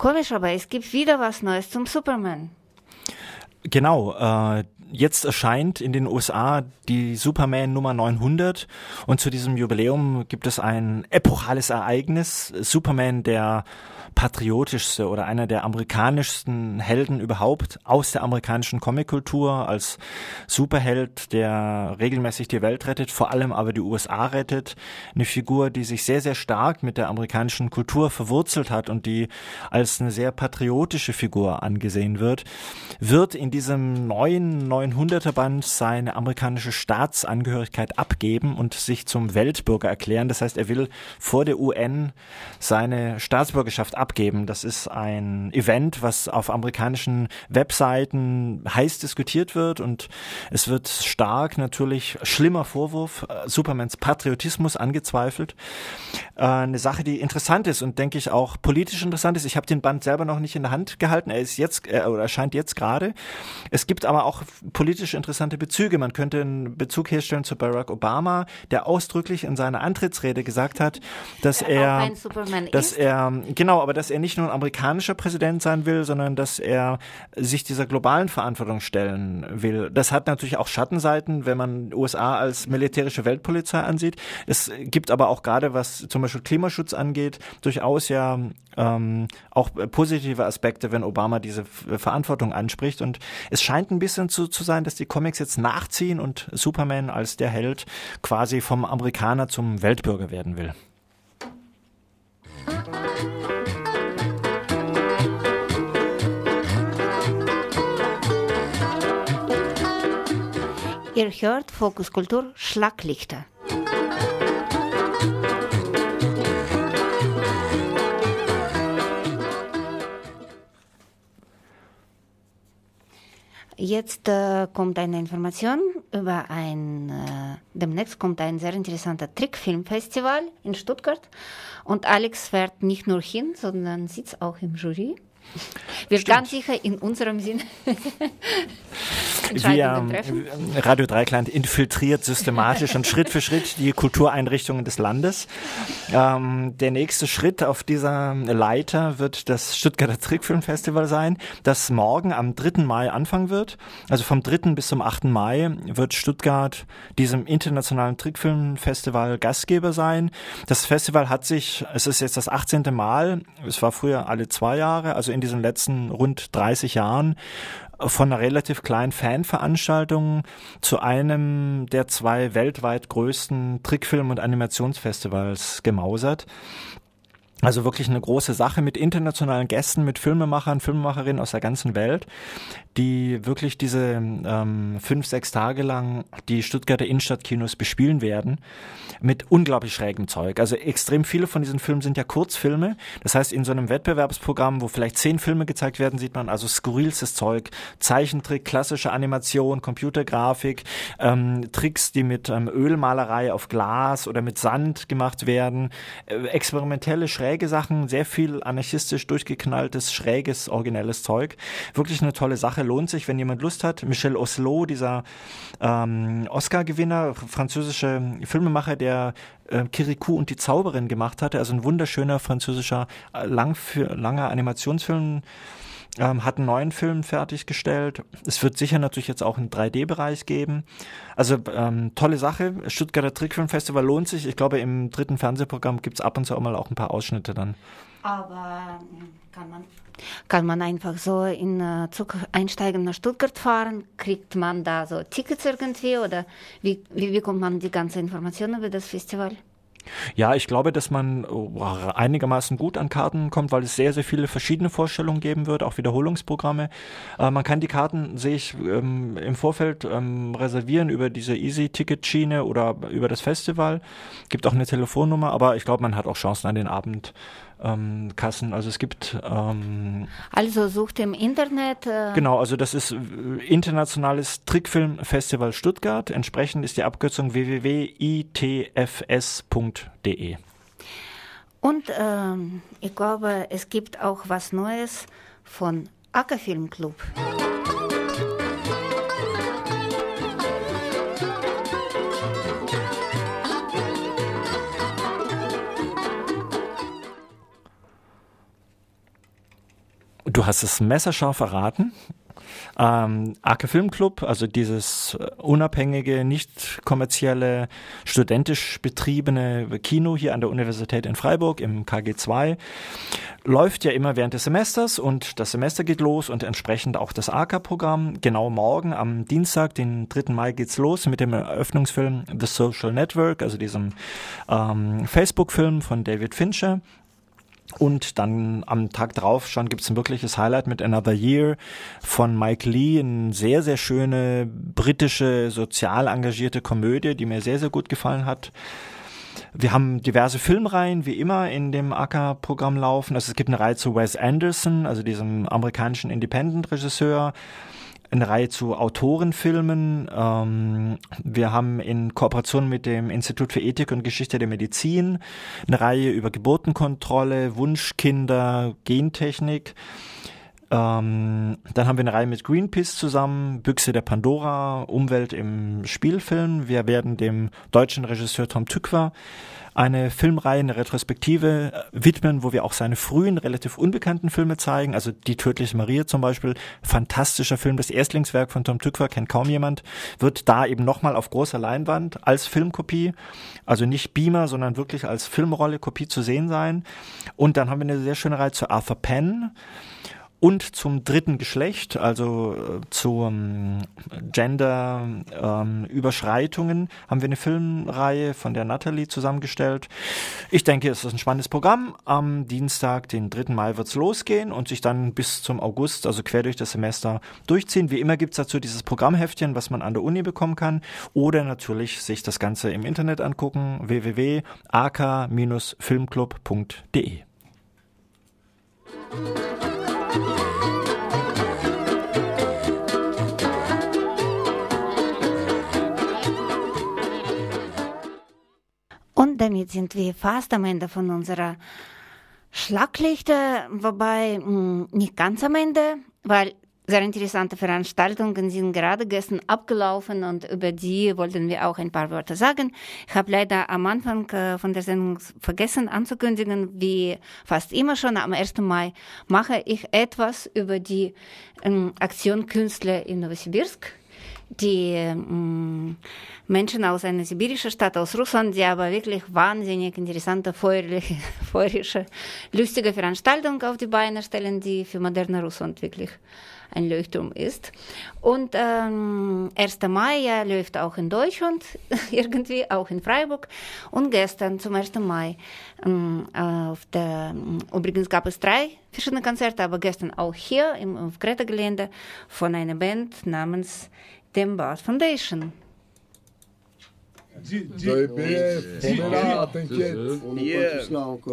Komisch, aber es gibt wieder was Neues zum Superman. Genau, äh, jetzt erscheint in den USA die Superman Nummer 900 und zu diesem Jubiläum gibt es ein epochales Ereignis. Superman, der patriotischste oder einer der amerikanischsten Helden überhaupt aus der amerikanischen Comickultur als Superheld, der regelmäßig die Welt rettet, vor allem aber die USA rettet. Eine Figur, die sich sehr, sehr stark mit der amerikanischen Kultur verwurzelt hat und die als eine sehr patriotische Figur angesehen wird, wird in diesem neuen 900er Band seine amerikanische Staatsangehörigkeit abgeben und sich zum Weltbürger erklären. Das heißt, er will vor der UN seine Staatsbürgerschaft abgeben. Das ist ein Event, was auf amerikanischen Webseiten heiß diskutiert wird und es wird stark natürlich schlimmer Vorwurf äh, Supermans Patriotismus angezweifelt. Äh, eine Sache, die interessant ist und denke ich auch politisch interessant ist. Ich habe den Band selber noch nicht in der Hand gehalten. Er ist jetzt äh, oder erscheint jetzt gerade. Es gibt aber auch politisch interessante Bezüge. Man könnte einen Bezug herstellen zu Barack Obama, der ausdrücklich in seiner Antrittsrede gesagt hat, dass er, dass er genau, aber dass er nicht nur ein amerikanischer Präsident sein will, sondern dass er sich dieser globalen Verantwortung stellen will. Das hat natürlich auch Schattenseiten, wenn man USA als militärische Weltpolizei ansieht. Es gibt aber auch gerade, was zum Beispiel Klimaschutz angeht, durchaus ja ähm, auch positive Aspekte, wenn Obama diese Verantwortung anspricht. Und es scheint ein bisschen zu, zu sein, dass die Comics jetzt nachziehen und Superman als der Held quasi vom Amerikaner zum Weltbürger werden will. Ihr hört Fokus Kultur Schlaglichter. Jetzt äh, kommt eine Information über ein, äh, demnächst kommt ein sehr interessanter Trickfilmfestival in Stuttgart und Alex fährt nicht nur hin, sondern sitzt auch im Jury. Wird Stimmt. ganz sicher in unserem Sinne wir, Radio Dreikland infiltriert systematisch und Schritt für Schritt die Kultureinrichtungen des Landes. Ähm, der nächste Schritt auf dieser Leiter wird das Stuttgarter Trickfilmfestival sein, das morgen am 3. Mai anfangen wird. Also vom 3. bis zum 8. Mai wird Stuttgart diesem internationalen Trickfilmfestival Gastgeber sein. Das Festival hat sich, es ist jetzt das 18. Mal, es war früher alle zwei Jahre, also in diesen letzten rund 30 Jahren von einer relativ kleinen Fanveranstaltung zu einem der zwei weltweit größten Trickfilm- und Animationsfestivals gemausert. Also wirklich eine große Sache mit internationalen Gästen, mit Filmemachern, Filmemacherinnen aus der ganzen Welt, die wirklich diese ähm, fünf, sechs Tage lang die Stuttgarter Innenstadtkinos bespielen werden mit unglaublich schrägem Zeug. Also extrem viele von diesen Filmen sind ja Kurzfilme. Das heißt, in so einem Wettbewerbsprogramm, wo vielleicht zehn Filme gezeigt werden, sieht man also skurrilstes Zeug, Zeichentrick, klassische Animation, Computergrafik, ähm, Tricks, die mit ähm, Ölmalerei auf Glas oder mit Sand gemacht werden, äh, experimentelle, schräge Sachen, sehr viel anarchistisch durchgeknalltes, schräges, originelles Zeug. Wirklich eine tolle Sache, lohnt sich, wenn jemand Lust hat. Michel Oslo, dieser ähm, Oscar-Gewinner, französische Filmemacher, der äh, Kirikou und die Zauberin gemacht hatte, also ein wunderschöner französischer äh, lang langer Animationsfilm ähm, hat einen neuen Film fertiggestellt. Es wird sicher natürlich jetzt auch einen 3D-Bereich geben. Also ähm, tolle Sache. Stuttgarter Trickfilmfestival lohnt sich. Ich glaube, im dritten Fernsehprogramm gibt es ab und zu auch mal auch ein paar Ausschnitte dann. Aber hm, kann man, kann man einfach so in äh, Zug einsteigen nach Stuttgart fahren? Kriegt man da so Tickets irgendwie oder wie, wie, wie kommt man die ganze Information über das Festival? Ja, ich glaube, dass man oh, einigermaßen gut an Karten kommt, weil es sehr, sehr viele verschiedene Vorstellungen geben wird, auch Wiederholungsprogramme. Äh, man kann die Karten, sehe ich, ähm, im Vorfeld ähm, reservieren über diese Easy-Ticket-Schiene oder über das Festival. Gibt auch eine Telefonnummer, aber ich glaube, man hat auch Chancen an den Abend ähm, Kassen. Also es gibt. Ähm, also sucht im Internet. Äh genau, also das ist äh, internationales Trickfilmfestival Stuttgart. Entsprechend ist die Abkürzung www.itfs.de. Und ähm, ich glaube, es gibt auch was Neues von Ackerfilm Club. Du hast es messerscharf verraten. Ähm, Arke Filmclub, also dieses äh, unabhängige, nicht kommerzielle, studentisch betriebene Kino hier an der Universität in Freiburg im KG2, läuft ja immer während des Semesters und das Semester geht los und entsprechend auch das ARCA-Programm. Genau morgen am Dienstag, den 3. Mai, geht's los mit dem Eröffnungsfilm The Social Network, also diesem ähm, Facebook-Film von David Fincher. Und dann am Tag drauf schon gibt es ein wirkliches Highlight mit Another Year von Mike Lee, eine sehr, sehr schöne britische, sozial engagierte Komödie, die mir sehr, sehr gut gefallen hat. Wir haben diverse Filmreihen, wie immer, in dem ACA-Programm laufen. Also es gibt eine Reihe zu Wes Anderson, also diesem amerikanischen Independent-Regisseur eine Reihe zu Autorenfilmen. Ähm, wir haben in Kooperation mit dem Institut für Ethik und Geschichte der Medizin eine Reihe über Geburtenkontrolle, Wunschkinder, Gentechnik. Ähm, dann haben wir eine Reihe mit Greenpeace zusammen, Büchse der Pandora, Umwelt im Spielfilm. Wir werden dem deutschen Regisseur Tom Tückwer eine Filmreihe, eine Retrospektive äh, widmen, wo wir auch seine frühen, relativ unbekannten Filme zeigen. Also Die tödliche Maria zum Beispiel, fantastischer Film, das Erstlingswerk von Tom Tückwer, kennt kaum jemand, wird da eben nochmal auf großer Leinwand als Filmkopie, also nicht Beamer, sondern wirklich als Filmrolle Kopie zu sehen sein. Und dann haben wir eine sehr schöne Reihe zu Arthur Penn und zum dritten Geschlecht, also äh, zu ähm, Gender-Überschreitungen, ähm, haben wir eine Filmreihe von der Natalie zusammengestellt. Ich denke, es ist ein spannendes Programm. Am Dienstag, den 3. Mai, wird's losgehen und sich dann bis zum August, also quer durch das Semester, durchziehen. Wie immer gibt's dazu dieses Programmheftchen, was man an der Uni bekommen kann. Oder natürlich sich das Ganze im Internet angucken, www.ak-filmclub.de. Und damit sind wir fast am Ende von unserer Schlaglichte, wobei hm, nicht ganz am Ende, weil sehr interessante Veranstaltungen sind gerade gestern abgelaufen und über die wollten wir auch ein paar Worte sagen. Ich habe leider am Anfang äh, von der Sendung vergessen anzukündigen, wie fast immer schon am 1. Mai mache ich etwas über die ähm, Aktion Künstler in Novosibirsk die Menschen aus einer sibirischen Stadt, aus Russland, die aber wirklich wahnsinnig interessante, feuerliche, feurische, lustige Veranstaltung auf die Beine stellen, die für moderne Russland wirklich ein Leuchtturm ist. Und ähm, 1. Mai ja, läuft auch in Deutschland, irgendwie, auch in Freiburg. Und gestern zum 1. Mai, ähm, auf der, übrigens gab es drei verschiedene Konzerte, aber gestern auch hier im, auf Greta-Gelände von einer Band namens dem Bart Foundation.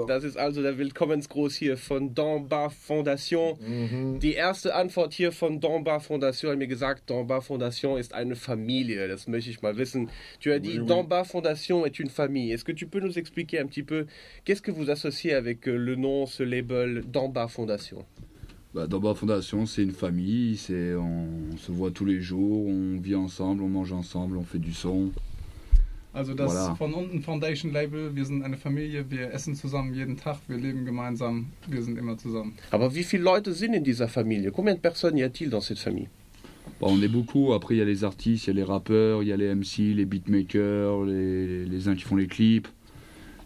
Das ist also der Willkommensgruß hier von Donbar Fondation. Mhm. Die erste Antwort hier von Donbar Fondation hat mir gesagt, Donbar Fondation ist eine Familie. Das möchte ich mal wissen. Tu as dit, oui, Donbar Fondation est une famille. Est-ce que tu peux nous expliquer un petit peu qu'est-ce que vous associez avec euh, le nom, ce label Donbar Fondation bah, Dans Fondation, c'est une famille, c'est on se voit tous les jours, on vit ensemble, on mange ensemble, on fait du son. Also das voilà. von unten Foundation Label, wir sind eine Familie, wir essen zusammen jeden Tag, wir leben gemeinsam, wir sind immer zusammen. Aber wie viele Leute sind in dieser Familie? Combien de personnes y a-t-il dans cette famille? Bah, On est beaucoup, après il y a les artistes, il y a les rappeurs, il y a les MC, les beatmakers, les, les uns qui font les clips.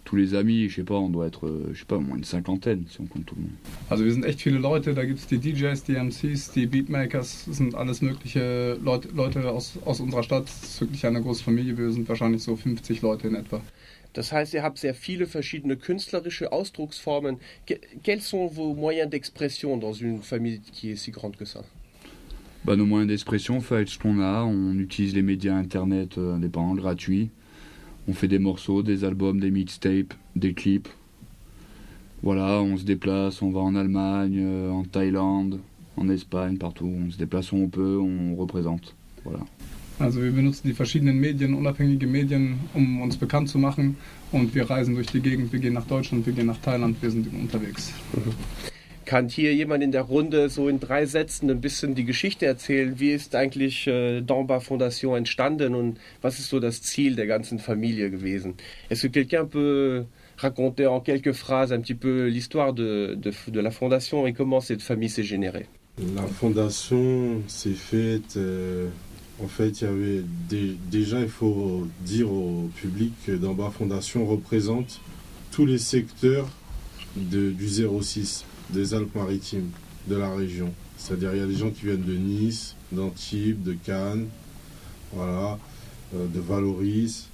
Tous les amis, je sais pas, on doit être, euh, je sais pas, au moins une cinquantaine, si on compte tout le monde. Also wir sind echt viele Leute, da gibt es die DJs, die MCs, die Beatmakers, das sind alles mögliche Leute, Leute aus, aus unserer Stadt. Es ist wirklich eine große Familie, wir sind wahrscheinlich so 50 Leute in etwa. Das heißt, ihr habt sehr viele verschiedene künstlerische Ausdrucksformen. Quels sont vos moyens d'expression dans une famille qui est si grande que ça bah, Nos moyens d'expression, on fait ce qu'on a. On utilise les médias internet euh, indépendants, gratuits. On fait des morceaux, des albums, des mixtapes, des clips. Voilà, on se déplace, on va en Allemagne, euh, en Thaïlande, en Espagne, partout. On se déplace où on peut, on représente. Voilà. Also wir benutzen die verschiedenen Medien, unabhängige Medien, um uns bekannt zu machen. Und wir reisen durch die Gegend, wir gehen nach Deutschland, wir gehen nach Thailand, wir sind unterwegs. Mhm. Kann hier jemand in der Runde so in drei Sätzen ein bisschen die Geschichte erzählen? Wie ist eigentlich äh, Domba Fondation entstanden und was ist so das Ziel der ganzen Familie gewesen? Est-ce que quelqu'un peut raconter en quelques phrases un petit peu l'histoire de, de, de, la fondation et comment cette famille s'est générée La fondation s'est faite. Euh, en fait, il y avait des, déjà, il faut dire au public que Damba Fondation représente tous les secteurs de, du 06 des Alpes-Maritimes, de la région. C'est-à-dire, il y a des gens qui viennent de Nice, d'Antibes, de Cannes, voilà, euh, de Valoris.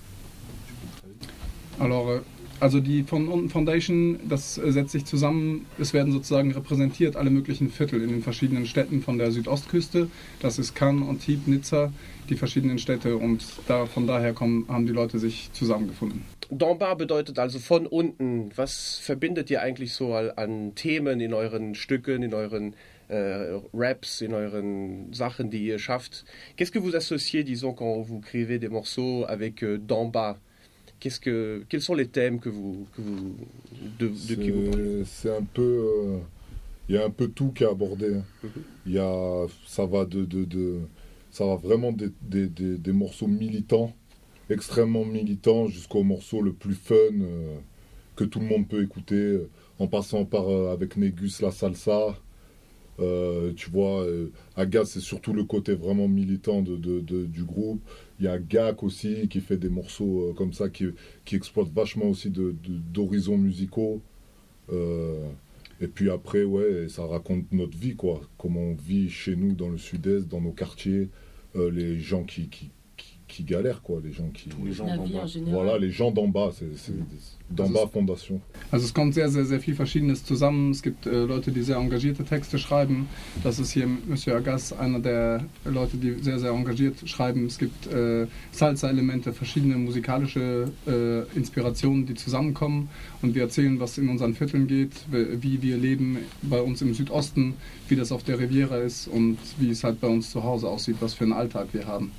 Alors, euh, also die Foundation, das äh, setzt sich zusammen, es werden sozusagen repräsentiert alle möglichen Viertel in den verschiedenen Städten von der Südostküste. Das ist Cannes, Antibes, Nizza, die verschiedenen Städte und da, von daher kommen, haben die Leute sich zusammengefunden. D'en bas bedeutet also von unten. Was verbindet ihr eigentlich so an Themen in euren Stücken, in euren äh, Raps, in euren Sachen, die ihr schafft? Qu'est-ce que vous associez, disons, quand vous écrivez des morceaux avec euh, d'en bas Qu'est-ce que, quels sont les thèmes que vous, que vous de, de qui vous parlez? C'est un peu, il euh, y a un peu tout qui est abordé. Hein. Mm -hmm. Il y a, ça va de, de, de ça va vraiment des, des, des, des, morceaux militants, extrêmement militants, jusqu'au morceau le plus fun euh, que tout le monde peut écouter, euh, en passant par euh, avec Négus la salsa. Tu vois, Agathe, c'est surtout le côté vraiment militant du groupe. Il y a Gak aussi qui fait des morceaux comme ça, qui, qui exploite vachement aussi d'horizons musicaux. Et puis après, ouais, ça raconte notre vie, quoi. Comment on vit chez nous, dans le sud-est, dans nos quartiers, les gens qui, qui galèrent, quoi, les gens qui. Les gens voilà, les gens d'en bas, c'est d'en bas Fondation. Also es kommt sehr, sehr, sehr viel Verschiedenes zusammen. Es gibt äh, Leute, die sehr engagierte Texte schreiben. Das ist hier Monsieur Agas, einer der Leute, die sehr, sehr engagiert schreiben. Es gibt äh, Salsa-Elemente, verschiedene musikalische äh, Inspirationen, die zusammenkommen. Und wir erzählen, was in unseren Vierteln geht, wie wir leben bei uns im Südosten, wie das auf der Riviera ist und wie es halt bei uns zu Hause aussieht, was für einen Alltag wir haben.